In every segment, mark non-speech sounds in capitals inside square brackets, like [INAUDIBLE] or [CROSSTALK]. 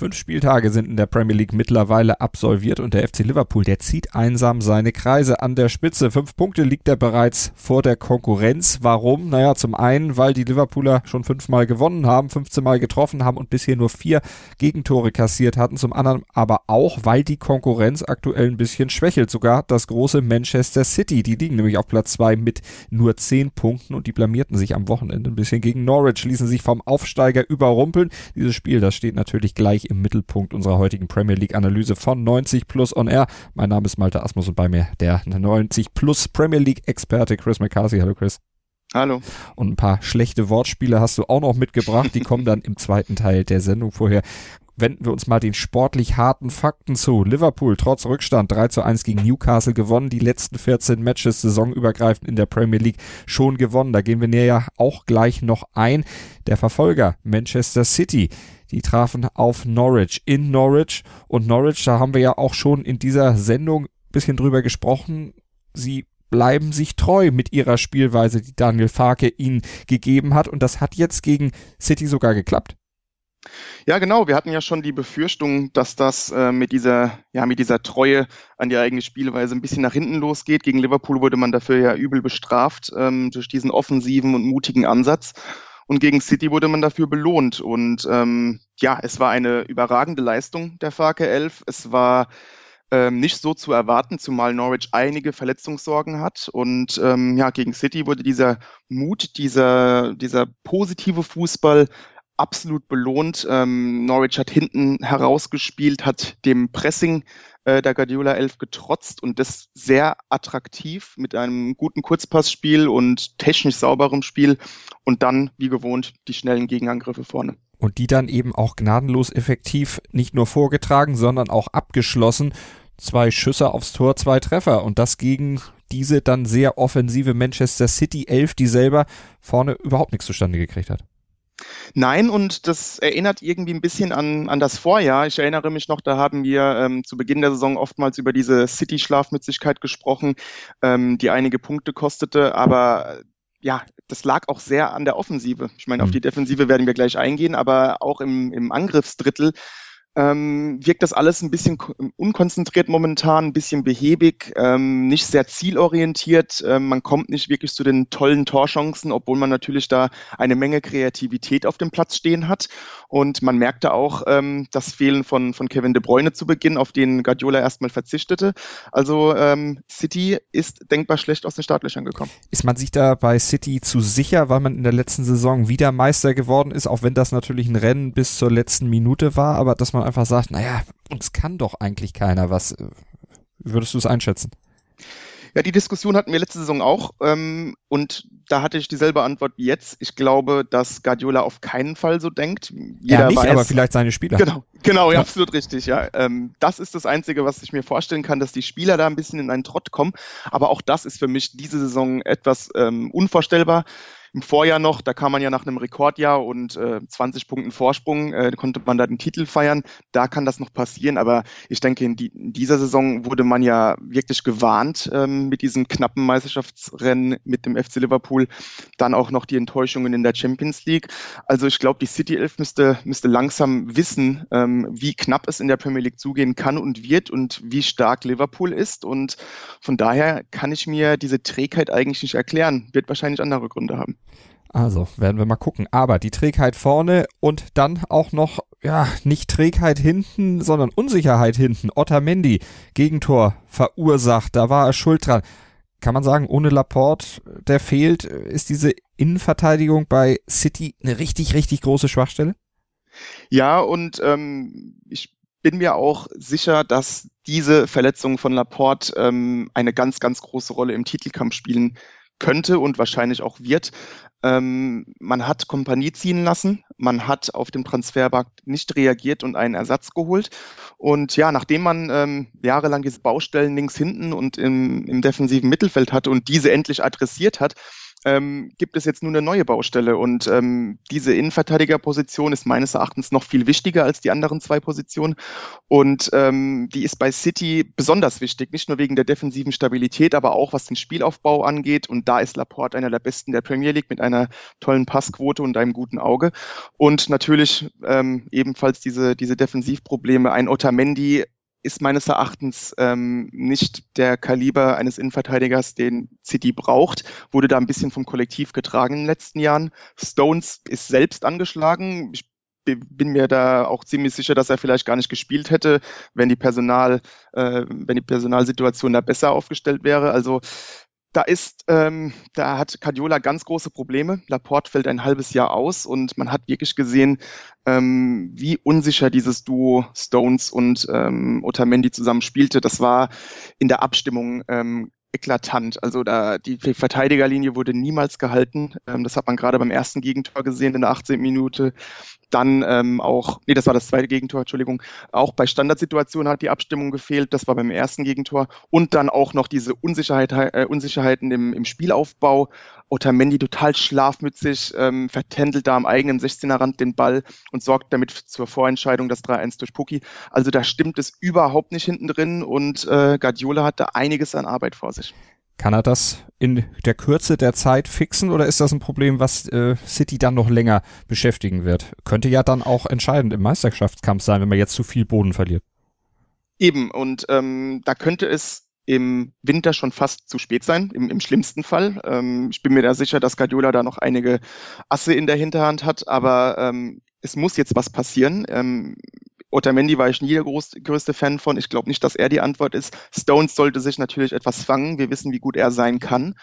Fünf Spieltage sind in der Premier League mittlerweile absolviert und der FC Liverpool, der zieht einsam seine Kreise an der Spitze. Fünf Punkte liegt er bereits vor der Konkurrenz. Warum? Naja, zum einen, weil die Liverpooler schon fünfmal gewonnen haben, 15 Mal getroffen haben und bisher nur vier Gegentore kassiert hatten. Zum anderen aber auch, weil die Konkurrenz aktuell ein bisschen schwächelt. Sogar das große Manchester City. Die liegen nämlich auf Platz zwei mit nur zehn Punkten und die blamierten sich am Wochenende ein bisschen gegen Norwich, ließen sich vom Aufsteiger überrumpeln. Dieses Spiel, das steht natürlich gleich im Mittelpunkt unserer heutigen Premier League Analyse von 90 Plus on Air. Mein Name ist Malte Asmus und bei mir der 90 Plus Premier League Experte Chris McCarthy. Hallo Chris. Hallo. Und ein paar schlechte Wortspiele hast du auch noch mitgebracht. Die kommen dann im zweiten Teil der Sendung vorher. Wenden wir uns mal den sportlich harten Fakten zu. Liverpool trotz Rückstand 3 zu 1 gegen Newcastle gewonnen. Die letzten 14 Matches saisonübergreifend in der Premier League schon gewonnen. Da gehen wir näher auch gleich noch ein. Der Verfolger Manchester City die trafen auf Norwich in Norwich und Norwich, da haben wir ja auch schon in dieser Sendung ein bisschen drüber gesprochen. Sie bleiben sich treu mit ihrer Spielweise, die Daniel Farke ihnen gegeben hat und das hat jetzt gegen City sogar geklappt. Ja, genau. Wir hatten ja schon die Befürchtung, dass das äh, mit dieser, ja, mit dieser Treue an die eigene Spielweise ein bisschen nach hinten losgeht. Gegen Liverpool wurde man dafür ja übel bestraft ähm, durch diesen offensiven und mutigen Ansatz. Und gegen City wurde man dafür belohnt. Und ähm, ja, es war eine überragende Leistung der Farke 11. Es war ähm, nicht so zu erwarten, zumal Norwich einige Verletzungssorgen hat. Und ähm, ja, gegen City wurde dieser Mut, dieser, dieser positive Fußball absolut belohnt. Ähm, Norwich hat hinten herausgespielt, hat dem Pressing äh, der Guardiola 11 getrotzt und das sehr attraktiv mit einem guten Kurzpassspiel und technisch sauberem Spiel und dann, wie gewohnt, die schnellen Gegenangriffe vorne. Und die dann eben auch gnadenlos effektiv nicht nur vorgetragen, sondern auch abgeschlossen. Zwei Schüsse aufs Tor, zwei Treffer und das gegen diese dann sehr offensive Manchester City 11, die selber vorne überhaupt nichts zustande gekriegt hat. Nein, und das erinnert irgendwie ein bisschen an, an das Vorjahr. Ich erinnere mich noch, da haben wir ähm, zu Beginn der Saison oftmals über diese City-Schlafmützigkeit gesprochen, ähm, die einige Punkte kostete, aber ja, das lag auch sehr an der Offensive. Ich meine, auf mhm. die Defensive werden wir gleich eingehen, aber auch im, im Angriffsdrittel ähm, wirkt das alles ein bisschen unkonzentriert momentan, ein bisschen behäbig, ähm, nicht sehr zielorientiert. Ähm, man kommt nicht wirklich zu den tollen Torchancen, obwohl man natürlich da eine Menge Kreativität auf dem Platz stehen hat. Und man merkte auch ähm, das Fehlen von, von Kevin De Bruyne zu Beginn, auf den Guardiola erstmal verzichtete. Also ähm, City ist denkbar schlecht aus den Startlöchern gekommen. Ist man sich da bei City zu sicher, weil man in der letzten Saison wieder Meister geworden ist, auch wenn das natürlich ein Rennen bis zur letzten Minute war, aber dass man man einfach sagt, naja, uns kann doch eigentlich keiner was. Würdest du es einschätzen? Ja, die Diskussion hatten wir letzte Saison auch ähm, und da hatte ich dieselbe Antwort wie jetzt. Ich glaube, dass Guardiola auf keinen Fall so denkt. Jeder ja, nicht, weiß, aber vielleicht seine Spieler. Genau, genau, ja, absolut richtig. Ja, ähm, das ist das Einzige, was ich mir vorstellen kann, dass die Spieler da ein bisschen in einen Trott kommen. Aber auch das ist für mich diese Saison etwas ähm, unvorstellbar im Vorjahr noch, da kam man ja nach einem Rekordjahr und äh, 20 Punkten Vorsprung, äh, konnte man da den Titel feiern. Da kann das noch passieren, aber ich denke, in, die, in dieser Saison wurde man ja wirklich gewarnt ähm, mit diesem knappen Meisterschaftsrennen mit dem FC Liverpool. Dann auch noch die Enttäuschungen in der Champions League. Also ich glaube, die City 11 müsste, müsste langsam wissen, ähm, wie knapp es in der Premier League zugehen kann und wird und wie stark Liverpool ist. Und von daher kann ich mir diese Trägheit eigentlich nicht erklären. Wird wahrscheinlich andere Gründe haben. Also werden wir mal gucken. Aber die Trägheit vorne und dann auch noch, ja, nicht Trägheit hinten, sondern Unsicherheit hinten. Otamendi, Gegentor verursacht, da war er schuld dran. Kann man sagen, ohne Laporte, der fehlt, ist diese Innenverteidigung bei City eine richtig, richtig große Schwachstelle? Ja, und ähm, ich bin mir auch sicher, dass diese Verletzung von Laporte ähm, eine ganz, ganz große Rolle im Titelkampf spielen könnte und wahrscheinlich auch wird. Ähm, man hat Kompanie ziehen lassen, man hat auf dem Transfermarkt nicht reagiert und einen Ersatz geholt. Und ja, nachdem man ähm, jahrelang diese Baustellen links hinten und im, im defensiven Mittelfeld hatte und diese endlich adressiert hat, ähm, gibt es jetzt nur eine neue Baustelle. Und ähm, diese Innenverteidigerposition ist meines Erachtens noch viel wichtiger als die anderen zwei Positionen. Und ähm, die ist bei City besonders wichtig, nicht nur wegen der defensiven Stabilität, aber auch was den Spielaufbau angeht. Und da ist Laporte einer der besten der Premier League mit einer tollen Passquote und einem guten Auge. Und natürlich ähm, ebenfalls diese, diese Defensivprobleme. Ein Otamendi ist meines Erachtens ähm, nicht der Kaliber eines Innenverteidigers, den City braucht, wurde da ein bisschen vom Kollektiv getragen in den letzten Jahren. Stones ist selbst angeschlagen. Ich bin mir da auch ziemlich sicher, dass er vielleicht gar nicht gespielt hätte, wenn die Personal, äh, wenn die Personalsituation da besser aufgestellt wäre. Also da ist, ähm, da hat Cardiola ganz große Probleme. Laporte fällt ein halbes Jahr aus und man hat wirklich gesehen, ähm, wie unsicher dieses Duo Stones und ähm, Otamendi zusammen spielte. Das war in der Abstimmung ähm, eklatant. Also da die Verteidigerlinie wurde niemals gehalten. Ähm, das hat man gerade beim ersten Gegentor gesehen in der 18. Minute. Dann ähm, auch, nee, das war das zweite Gegentor, Entschuldigung. Auch bei Standardsituationen hat die Abstimmung gefehlt. Das war beim ersten Gegentor. Und dann auch noch diese Unsicherheit, äh, Unsicherheiten im, im Spielaufbau. Otamendi total schlafmützig, ähm, vertändelt da am eigenen 16er Rand den Ball und sorgt damit zur Vorentscheidung das 3-1 durch Puki. Also da stimmt es überhaupt nicht hinten drin und äh, Guardiola hat da einiges an Arbeit vor sich. Kann er das in der Kürze der Zeit fixen oder ist das ein Problem, was äh, City dann noch länger beschäftigen wird? Könnte ja dann auch entscheidend im Meisterschaftskampf sein, wenn man jetzt zu viel Boden verliert. Eben, und ähm, da könnte es im Winter schon fast zu spät sein, im, im schlimmsten Fall. Ähm, ich bin mir da sicher, dass Guardiola da noch einige Asse in der Hinterhand hat, aber ähm, es muss jetzt was passieren. Ähm, Otamendi war ich nie der groß, größte Fan von. Ich glaube nicht, dass er die Antwort ist. Stones sollte sich natürlich etwas fangen. Wir wissen, wie gut er sein kann.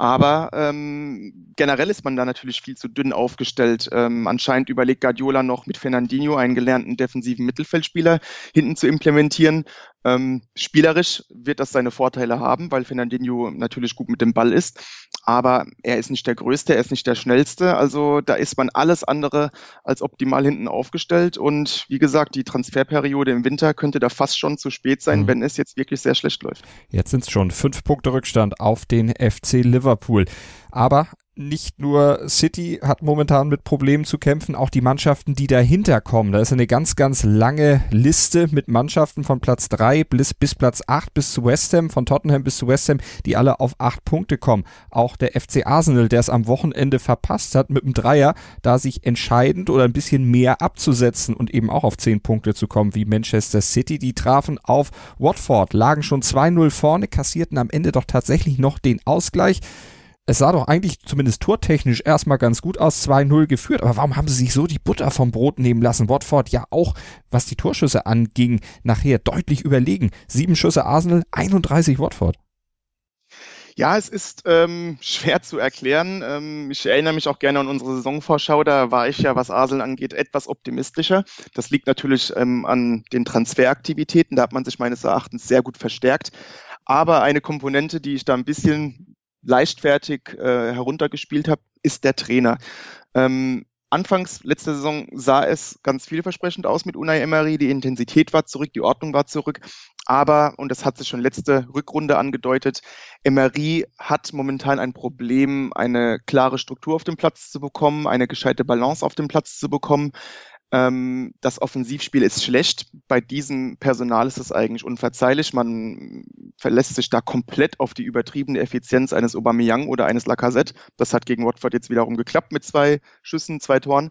Aber ähm, generell ist man da natürlich viel zu dünn aufgestellt. Ähm, anscheinend überlegt Guardiola noch mit Fernandinho einen gelernten defensiven Mittelfeldspieler hinten zu implementieren. Ähm, spielerisch wird das seine Vorteile haben, weil Fernandinho natürlich gut mit dem Ball ist. Aber er ist nicht der Größte, er ist nicht der Schnellste. Also da ist man alles andere als optimal hinten aufgestellt. Und wie gesagt, die Transferperiode im Winter könnte da fast schon zu spät sein, mhm. wenn es jetzt wirklich sehr schlecht läuft. Jetzt sind es schon fünf Punkte Rückstand auf den FC Liverpool. Aber nicht nur City hat momentan mit Problemen zu kämpfen, auch die Mannschaften, die dahinter kommen. Da ist eine ganz, ganz lange Liste mit Mannschaften von Platz 3 bis, bis Platz 8 bis zu West Ham, von Tottenham bis zu West Ham, die alle auf 8 Punkte kommen. Auch der FC Arsenal, der es am Wochenende verpasst hat, mit dem Dreier, da sich entscheidend oder ein bisschen mehr abzusetzen und eben auch auf 10 Punkte zu kommen, wie Manchester City. Die trafen auf Watford, lagen schon 2-0 vorne, kassierten am Ende doch tatsächlich noch den Ausgleich es sah doch eigentlich zumindest tortechnisch erstmal ganz gut aus, 2-0 geführt, aber warum haben sie sich so die Butter vom Brot nehmen lassen? Watford ja auch, was die Torschüsse anging, nachher deutlich überlegen. Sieben Schüsse Arsenal, 31 Watford. Ja, es ist ähm, schwer zu erklären. Ähm, ich erinnere mich auch gerne an unsere Saisonvorschau. Da war ich ja, was Arsenal angeht, etwas optimistischer. Das liegt natürlich ähm, an den Transferaktivitäten. Da hat man sich meines Erachtens sehr gut verstärkt. Aber eine Komponente, die ich da ein bisschen leichtfertig äh, heruntergespielt habe, ist der Trainer. Ähm, anfangs, letzte Saison, sah es ganz vielversprechend aus mit Unai Emery. Die Intensität war zurück, die Ordnung war zurück. Aber, und das hat sich schon letzte Rückrunde angedeutet, Emery hat momentan ein Problem, eine klare Struktur auf dem Platz zu bekommen, eine gescheite Balance auf dem Platz zu bekommen. Ähm, das Offensivspiel ist schlecht. Bei diesem Personal ist es eigentlich unverzeihlich. Man verlässt sich da komplett auf die übertriebene Effizienz eines Aubameyang oder eines Lacazette. Das hat gegen Watford jetzt wiederum geklappt mit zwei Schüssen, zwei Toren.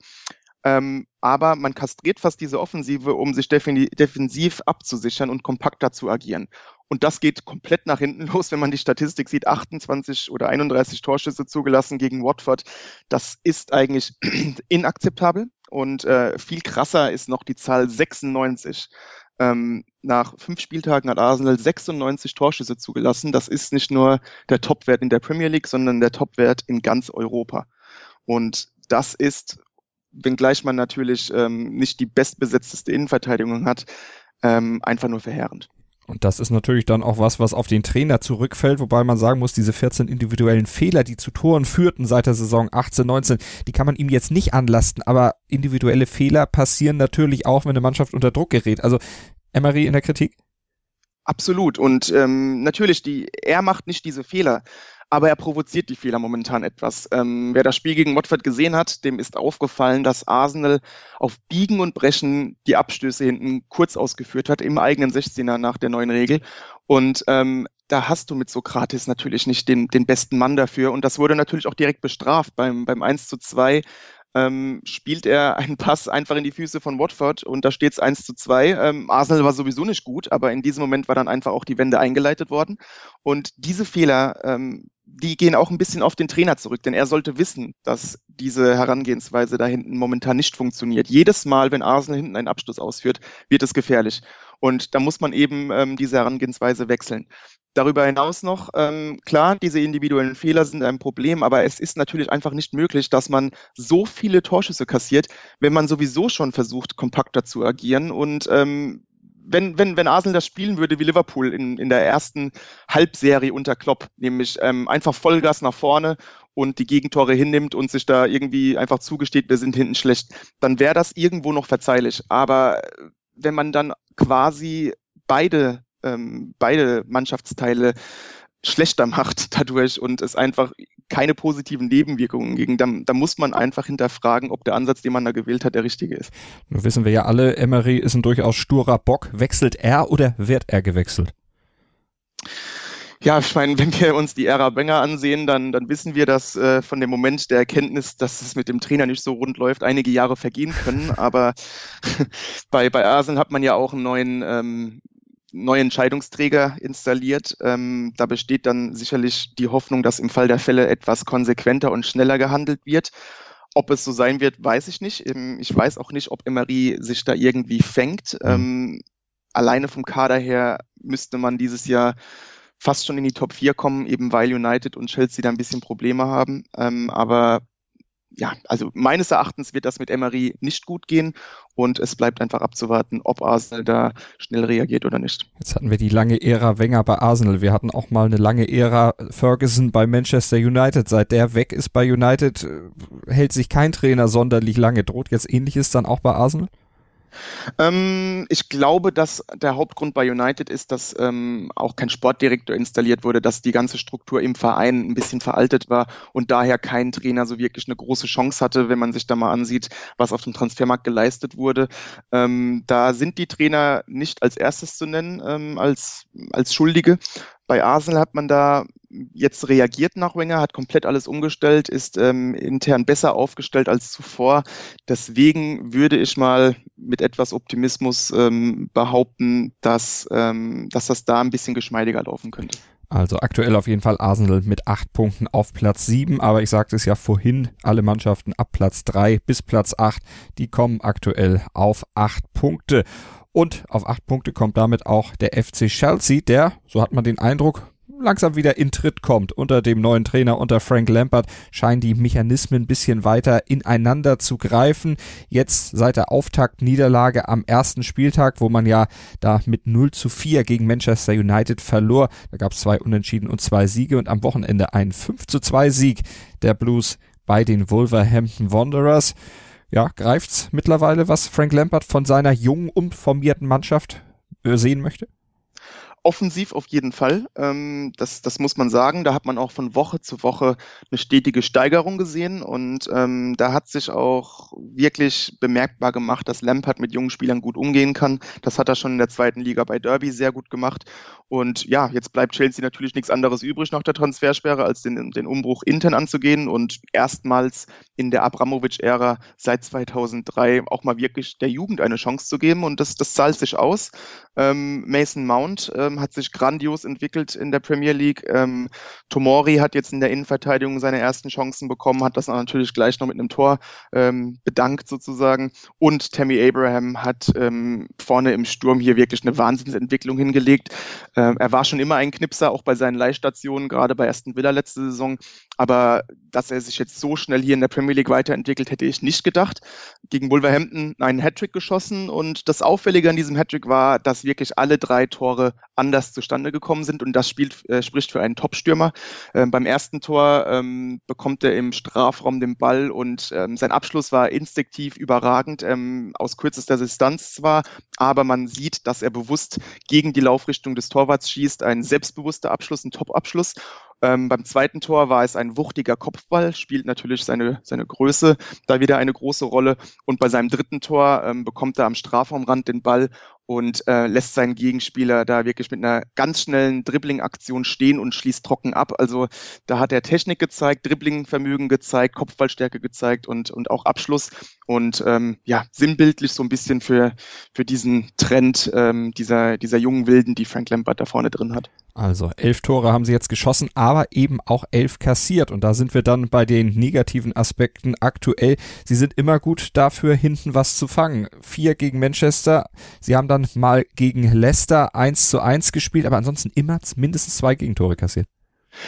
Ähm, aber man kastriert fast diese Offensive, um sich defensiv abzusichern und kompakter zu agieren. Und das geht komplett nach hinten [LAUGHS] los, wenn man die Statistik sieht. 28 oder 31 Torschüsse zugelassen gegen Watford. Das ist eigentlich [CLEARS THROAT] inakzeptabel. Und äh, viel krasser ist noch die Zahl 96. Ähm, nach fünf Spieltagen hat Arsenal 96 Torschüsse zugelassen. Das ist nicht nur der Topwert in der Premier League, sondern der Topwert in ganz Europa. Und das ist, wenngleich man natürlich ähm, nicht die bestbesetzteste Innenverteidigung hat, ähm, einfach nur verheerend. Und das ist natürlich dann auch was, was auf den Trainer zurückfällt, wobei man sagen muss, diese 14 individuellen Fehler, die zu Toren führten seit der Saison 18, 19, die kann man ihm jetzt nicht anlasten, aber individuelle Fehler passieren natürlich auch, wenn eine Mannschaft unter Druck gerät. Also Emery in der Kritik? Absolut. Und ähm, natürlich, die, er macht nicht diese Fehler aber er provoziert die Fehler momentan etwas. Ähm, wer das Spiel gegen Watford gesehen hat, dem ist aufgefallen, dass Arsenal auf Biegen und Brechen die Abstöße hinten kurz ausgeführt hat, im eigenen 16er nach der neuen Regel. Und ähm, da hast du mit Sokrates natürlich nicht den, den besten Mann dafür. Und das wurde natürlich auch direkt bestraft. Beim, beim 1 zu 2 ähm, spielt er einen Pass einfach in die Füße von Watford und da steht es 1 zu 2. Ähm, Arsenal war sowieso nicht gut, aber in diesem Moment war dann einfach auch die Wende eingeleitet worden. Und diese Fehler ähm, die gehen auch ein bisschen auf den Trainer zurück, denn er sollte wissen, dass diese Herangehensweise da hinten momentan nicht funktioniert. Jedes Mal, wenn Arsenal hinten einen Abschluss ausführt, wird es gefährlich. Und da muss man eben ähm, diese Herangehensweise wechseln. Darüber hinaus noch, ähm, klar, diese individuellen Fehler sind ein Problem, aber es ist natürlich einfach nicht möglich, dass man so viele Torschüsse kassiert, wenn man sowieso schon versucht, kompakter zu agieren und ähm, wenn, wenn, wenn Arsenal das spielen würde wie Liverpool in, in der ersten Halbserie unter Klopp, nämlich ähm, einfach Vollgas nach vorne und die Gegentore hinnimmt und sich da irgendwie einfach zugesteht, wir sind hinten schlecht, dann wäre das irgendwo noch verzeihlich. Aber äh, wenn man dann quasi beide, ähm, beide Mannschaftsteile schlechter macht dadurch und es einfach keine positiven Nebenwirkungen gegen, dann, dann muss man einfach hinterfragen, ob der Ansatz, den man da gewählt hat, der richtige ist. Nun wissen wir ja alle, Emery ist ein durchaus sturer Bock. Wechselt er oder wird er gewechselt? Ja, ich meine, wenn wir uns die Ära Wenger ansehen, dann, dann wissen wir, dass äh, von dem Moment der Erkenntnis, dass es mit dem Trainer nicht so rund läuft, einige Jahre vergehen können. [LAUGHS] Aber [LAUGHS] bei, bei Arsenal hat man ja auch einen neuen ähm, neue Entscheidungsträger installiert. Ähm, da besteht dann sicherlich die Hoffnung, dass im Fall der Fälle etwas konsequenter und schneller gehandelt wird. Ob es so sein wird, weiß ich nicht. Ähm, ich weiß auch nicht, ob Emery sich da irgendwie fängt. Mhm. Ähm, alleine vom Kader her müsste man dieses Jahr fast schon in die Top 4 kommen, eben weil United und Chelsea da ein bisschen Probleme haben. Ähm, aber ja, also meines Erachtens wird das mit Emery nicht gut gehen und es bleibt einfach abzuwarten, ob Arsenal da schnell reagiert oder nicht. Jetzt hatten wir die lange Ära Wenger bei Arsenal. Wir hatten auch mal eine lange Ära Ferguson bei Manchester United. Seit der weg ist bei United, äh, hält sich kein Trainer sonderlich lange. Droht jetzt ähnliches dann auch bei Arsenal? Ähm, ich glaube, dass der Hauptgrund bei United ist, dass ähm, auch kein Sportdirektor installiert wurde, dass die ganze Struktur im Verein ein bisschen veraltet war und daher kein Trainer so wirklich eine große Chance hatte, wenn man sich da mal ansieht, was auf dem Transfermarkt geleistet wurde. Ähm, da sind die Trainer nicht als erstes zu nennen, ähm, als, als Schuldige. Bei Arsenal hat man da jetzt reagiert nach Wenger, hat komplett alles umgestellt, ist ähm, intern besser aufgestellt als zuvor. Deswegen würde ich mal mit etwas Optimismus ähm, behaupten, dass, ähm, dass das da ein bisschen geschmeidiger laufen könnte. Also aktuell auf jeden Fall Arsenal mit acht Punkten auf Platz sieben, aber ich sagte es ja vorhin, alle Mannschaften ab Platz drei bis Platz acht, die kommen aktuell auf acht Punkte. Und auf acht Punkte kommt damit auch der FC Chelsea, der, so hat man den Eindruck, langsam wieder in Tritt kommt. Unter dem neuen Trainer, unter Frank Lampard, scheinen die Mechanismen ein bisschen weiter ineinander zu greifen. Jetzt seit der Auftaktniederlage am ersten Spieltag, wo man ja da mit 0 zu 4 gegen Manchester United verlor. Da gab es zwei Unentschieden und zwei Siege und am Wochenende ein 5 zu 2 Sieg der Blues bei den Wolverhampton Wanderers ja, greift's mittlerweile, was Frank Lampard von seiner jungen, umformierten Mannschaft äh, sehen möchte? Offensiv auf jeden Fall. Ähm, das, das muss man sagen. Da hat man auch von Woche zu Woche eine stetige Steigerung gesehen und ähm, da hat sich auch wirklich bemerkbar gemacht, dass Lampard mit jungen Spielern gut umgehen kann. Das hat er schon in der zweiten Liga bei Derby sehr gut gemacht. Und ja, jetzt bleibt Chelsea natürlich nichts anderes übrig nach der Transfersperre, als den, den Umbruch intern anzugehen und erstmals in der Abramovic-Ära seit 2003 auch mal wirklich der Jugend eine Chance zu geben und das, das zahlt sich aus. Ähm, Mason Mount ähm, hat sich grandios entwickelt in der Premier League. Ähm, Tomori hat jetzt in der Innenverteidigung seine ersten Chancen bekommen, hat das natürlich gleich noch mit einem Tor ähm, bedankt sozusagen. Und Tammy Abraham hat ähm, vorne im Sturm hier wirklich eine Wahnsinnsentwicklung hingelegt. Ähm, er war schon immer ein Knipser, auch bei seinen Leihstationen, gerade bei Aston Villa letzte Saison. Aber dass er sich jetzt so schnell hier in der Premier League weiterentwickelt, hätte ich nicht gedacht. Gegen Wolverhampton einen Hattrick geschossen und das Auffällige an diesem Hattrick war, dass wirklich alle drei Tore anders zustande gekommen sind und das spielt, äh, spricht für einen Top-Stürmer. Ähm, beim ersten Tor ähm, bekommt er im Strafraum den Ball und ähm, sein Abschluss war instinktiv überragend, ähm, aus kürzester Distanz zwar, aber man sieht, dass er bewusst gegen die Laufrichtung des Torwarts schießt, ein selbstbewusster Abschluss, ein Top-Abschluss ähm, beim zweiten Tor war es ein wuchtiger Kopfball, spielt natürlich seine, seine Größe da wieder eine große Rolle. Und bei seinem dritten Tor ähm, bekommt er am Strafraumrand den Ball und äh, lässt seinen Gegenspieler da wirklich mit einer ganz schnellen Dribbling-Aktion stehen und schließt trocken ab. Also da hat er Technik gezeigt, Dribbling-Vermögen gezeigt, Kopfballstärke gezeigt und, und auch Abschluss. Und ähm, ja, sinnbildlich so ein bisschen für, für diesen Trend ähm, dieser, dieser jungen Wilden, die Frank Lampard da vorne drin hat. Also elf Tore haben sie jetzt geschossen, aber eben auch elf kassiert. Und da sind wir dann bei den negativen Aspekten aktuell. Sie sind immer gut dafür, hinten was zu fangen. Vier gegen Manchester. Sie haben dann mal gegen Leicester eins zu eins gespielt, aber ansonsten immer mindestens zwei Gegentore kassiert.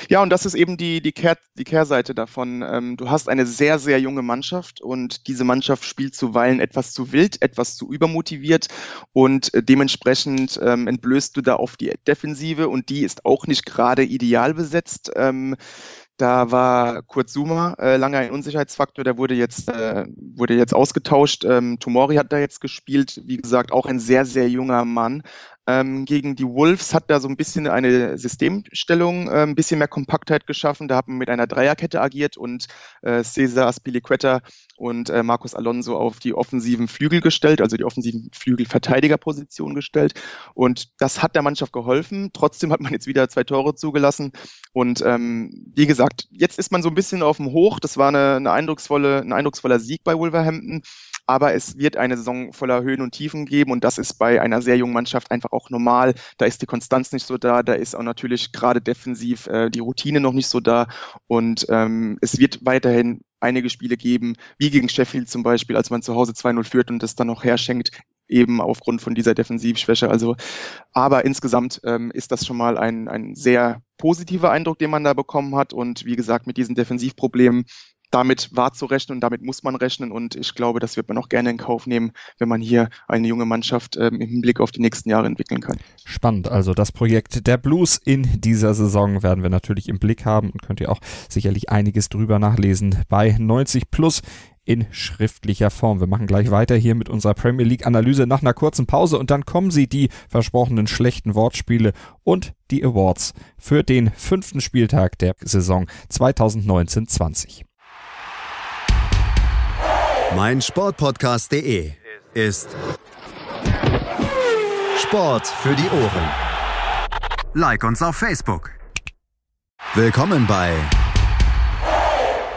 Ja, und das ist eben die, die, Kehr, die Kehrseite davon. Ähm, du hast eine sehr, sehr junge Mannschaft und diese Mannschaft spielt zuweilen etwas zu wild, etwas zu übermotiviert und äh, dementsprechend ähm, entblößt du da auf die Defensive und die ist auch nicht gerade ideal besetzt. Ähm, da war Kurt Zuma äh, lange ein Unsicherheitsfaktor, der wurde jetzt, äh, wurde jetzt ausgetauscht. Ähm, Tomori hat da jetzt gespielt, wie gesagt, auch ein sehr, sehr junger Mann. Ähm, gegen die Wolves hat da so ein bisschen eine Systemstellung, äh, ein bisschen mehr Kompaktheit geschaffen. Da hat man mit einer Dreierkette agiert und äh, Cesar Aspilicueta und äh, Marcos Alonso auf die offensiven Flügel gestellt, also die offensiven Flügelverteidigerposition gestellt. Und das hat der Mannschaft geholfen. Trotzdem hat man jetzt wieder zwei Tore zugelassen. Und ähm, wie gesagt, jetzt ist man so ein bisschen auf dem Hoch. Das war eine, eine eindrucksvolle, ein eindrucksvoller Sieg bei Wolverhampton aber es wird eine Saison voller Höhen und Tiefen geben und das ist bei einer sehr jungen Mannschaft einfach auch normal. Da ist die Konstanz nicht so da, da ist auch natürlich gerade defensiv äh, die Routine noch nicht so da und ähm, es wird weiterhin einige Spiele geben, wie gegen Sheffield zum Beispiel, als man zu Hause 2-0 führt und das dann noch herschenkt, eben aufgrund von dieser Defensivschwäche. Also, aber insgesamt ähm, ist das schon mal ein, ein sehr positiver Eindruck, den man da bekommen hat. Und wie gesagt, mit diesen Defensivproblemen damit war zu rechnen und damit muss man rechnen. Und ich glaube, das wird man auch gerne in Kauf nehmen, wenn man hier eine junge Mannschaft ähm, im Hinblick auf die nächsten Jahre entwickeln kann. Spannend. Also das Projekt der Blues in dieser Saison werden wir natürlich im Blick haben und könnt ihr auch sicherlich einiges drüber nachlesen bei 90 Plus in schriftlicher Form. Wir machen gleich weiter hier mit unserer Premier League Analyse nach einer kurzen Pause und dann kommen sie die versprochenen schlechten Wortspiele und die Awards für den fünften Spieltag der Saison 2019-20 mein Sportpodcast.de ist Sport für die Ohren. Like uns auf Facebook. Willkommen bei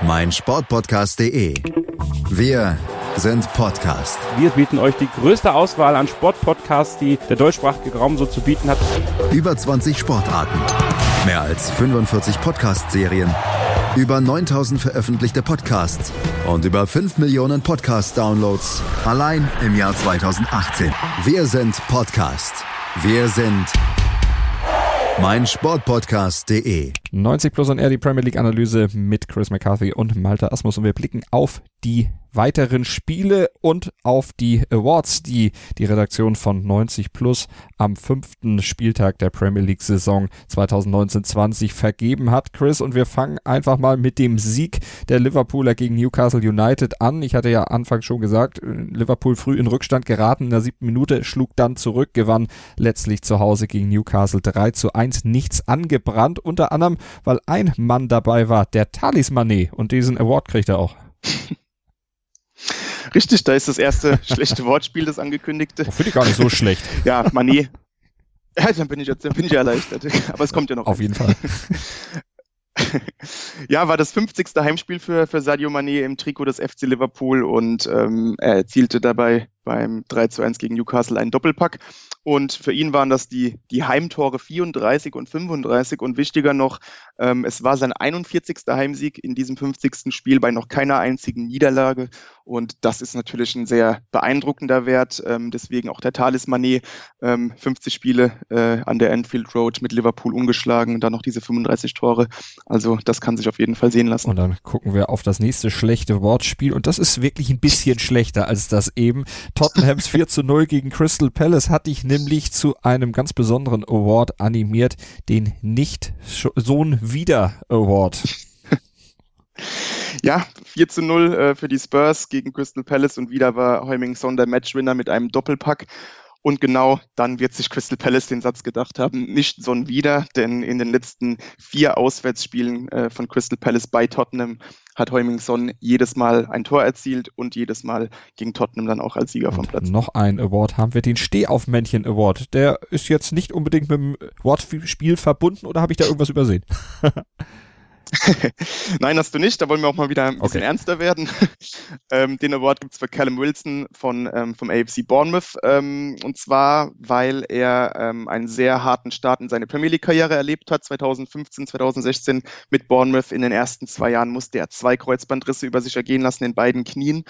mein Sportpodcast.de. Wir sind Podcast. Wir bieten euch die größte Auswahl an Sportpodcasts, die der deutschsprachige Raum so zu bieten hat. Über 20 Sportarten, mehr als 45 Podcast-Serien über 9000 veröffentlichte Podcasts und über 5 Millionen Podcast-Downloads allein im Jahr 2018. Wir sind Podcast. Wir sind mein Sportpodcast.de. 90 Plus und R die Premier League Analyse mit Chris McCarthy und Malta Asmus und wir blicken auf die weiteren Spiele und auf die Awards, die die Redaktion von 90 Plus am fünften Spieltag der Premier League Saison 2019-20 vergeben hat, Chris. Und wir fangen einfach mal mit dem Sieg der Liverpooler gegen Newcastle United an. Ich hatte ja anfangs schon gesagt, Liverpool früh in Rückstand geraten in der siebten Minute, schlug dann zurück, gewann letztlich zu Hause gegen Newcastle 3 zu 1. Nichts angebrannt, unter anderem, weil ein Mann dabei war, der Talismané. Und diesen Award kriegt er auch. [LAUGHS] Richtig, da ist das erste [LAUGHS] schlechte Wortspiel, das angekündigte. Oh, Finde ich gar nicht so schlecht. [LAUGHS] ja, Mané. Ja, dann bin ich, dann bin ich erleichtert. [LAUGHS] Aber es kommt ja noch. Auf jeden Fall. ja, war das 50. Heimspiel für, für Sadio Mané im Trikot des FC Liverpool und ähm, er erzielte dabei beim 3 zu 1 gegen Newcastle einen Doppelpack. Und für ihn waren das die, die Heimtore 34 und 35. Und wichtiger noch, ähm, es war sein 41. Heimsieg in diesem 50. Spiel bei noch keiner einzigen Niederlage. Und das ist natürlich ein sehr beeindruckender Wert. Ähm, deswegen auch der Talismané, ähm, 50 Spiele äh, an der Enfield Road mit Liverpool ungeschlagen und dann noch diese 35 Tore. Also das kann sich auf jeden Fall sehen lassen. Und dann gucken wir auf das nächste schlechte Wortspiel. Und das ist wirklich ein bisschen schlechter als das eben. Tottenhams 4 zu 0 gegen Crystal Palace hat dich nämlich zu einem ganz besonderen Award animiert, den Nicht-Sohn wieder Award. Ja, 4 zu 0 äh, für die Spurs gegen Crystal Palace und wieder war Heuming Son der Matchwinner mit einem Doppelpack. Und genau dann wird sich Crystal Palace den Satz gedacht haben, nicht Son wieder, denn in den letzten vier Auswärtsspielen äh, von Crystal Palace bei Tottenham hat Heuming Son jedes Mal ein Tor erzielt und jedes Mal gegen Tottenham dann auch als Sieger vom Platz. Noch ein Award haben wir, den Stehaufmännchen Award. Der ist jetzt nicht unbedingt mit dem Wortspiel verbunden oder habe ich da irgendwas übersehen? [LAUGHS] [LAUGHS] Nein, hast du nicht. Da wollen wir auch mal wieder ein bisschen okay. ernster werden. [LAUGHS] ähm, den Award gibt es für Callum Wilson von, ähm, vom AFC Bournemouth. Ähm, und zwar, weil er ähm, einen sehr harten Start in seine Premier League-Karriere erlebt hat. 2015, 2016 mit Bournemouth. In den ersten zwei Jahren musste er zwei Kreuzbandrisse über sich ergehen lassen in beiden Knien.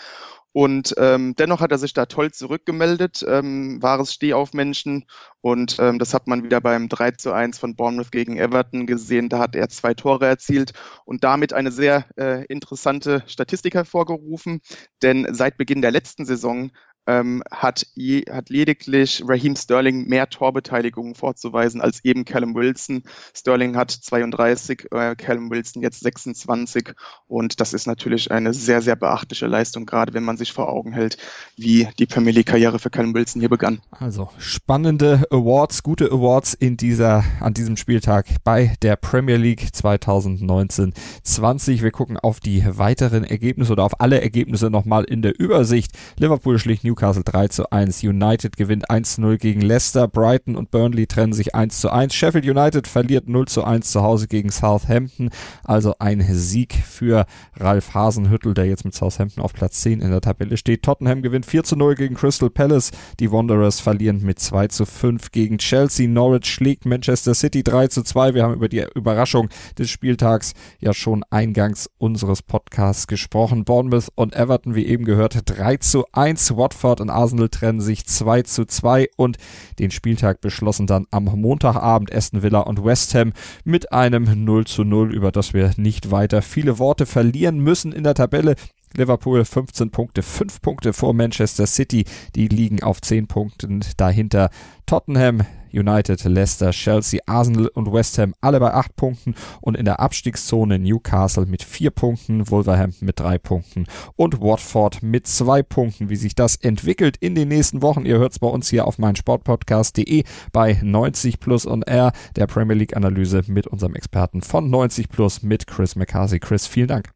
Und ähm, dennoch hat er sich da toll zurückgemeldet, ähm, wahres Stehaufmenschen. Und ähm, das hat man wieder beim 3 zu 1 von Bournemouth gegen Everton gesehen. Da hat er zwei Tore erzielt und damit eine sehr äh, interessante Statistik hervorgerufen. Denn seit Beginn der letzten Saison ähm, hat, je, hat lediglich Raheem Sterling mehr Torbeteiligungen vorzuweisen als eben Callum Wilson. Sterling hat 32, äh, Callum Wilson jetzt 26 und das ist natürlich eine sehr, sehr beachtliche Leistung, gerade wenn man sich vor Augen hält, wie die Premier League-Karriere für Callum Wilson hier begann. Also spannende Awards, gute Awards in dieser, an diesem Spieltag bei der Premier League 2019-20. Wir gucken auf die weiteren Ergebnisse oder auf alle Ergebnisse nochmal in der Übersicht. Liverpool schlicht New Newcastle 3 zu 1. United gewinnt 1 zu 0 gegen Leicester. Brighton und Burnley trennen sich 1 zu 1. Sheffield United verliert 0 zu 1 zu Hause gegen Southampton. Also ein Sieg für Ralf Hasenhüttel, der jetzt mit Southampton auf Platz 10 in der Tabelle steht. Tottenham gewinnt 4 zu 0 gegen Crystal Palace. Die Wanderers verlieren mit 2 zu 5 gegen Chelsea. Norwich schlägt Manchester City 3 zu 2. Wir haben über die Überraschung des Spieltags ja schon eingangs unseres Podcasts gesprochen. Bournemouth und Everton, wie eben gehört, 3 zu 1. Watford Watford und Arsenal trennen sich 2 zu 2 und den Spieltag beschlossen dann am Montagabend Aston Villa und West Ham mit einem 0 zu 0, über das wir nicht weiter viele Worte verlieren müssen in der Tabelle. Liverpool 15 Punkte, 5 Punkte vor Manchester City. Die liegen auf 10 Punkten dahinter. Tottenham, United, Leicester, Chelsea, Arsenal und West Ham alle bei 8 Punkten und in der Abstiegszone Newcastle mit 4 Punkten, Wolverhampton mit 3 Punkten und Watford mit 2 Punkten. Wie sich das entwickelt in den nächsten Wochen, ihr hört es bei uns hier auf meinsportpodcast.de bei 90 Plus und R, der Premier League Analyse mit unserem Experten von 90 Plus mit Chris McCarthy. Chris, vielen Dank.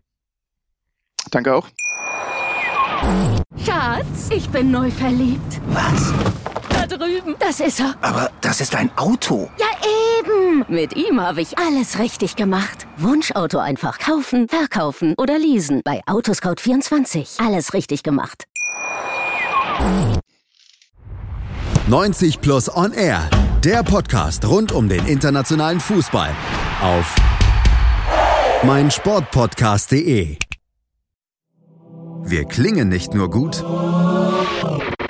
Danke auch. Schatz, ich bin neu verliebt. Was? Drüben. Das ist er. Aber das ist ein Auto. Ja, eben. Mit ihm habe ich alles richtig gemacht. Wunschauto einfach kaufen, verkaufen oder leasen. Bei Autoscout24. Alles richtig gemacht. 90 Plus On Air. Der Podcast rund um den internationalen Fußball. Auf meinsportpodcast.de. Wir klingen nicht nur gut,